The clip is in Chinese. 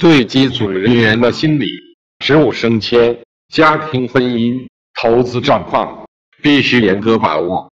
对机组人员的心理职务升迁家庭婚姻投资状况必须严格把握。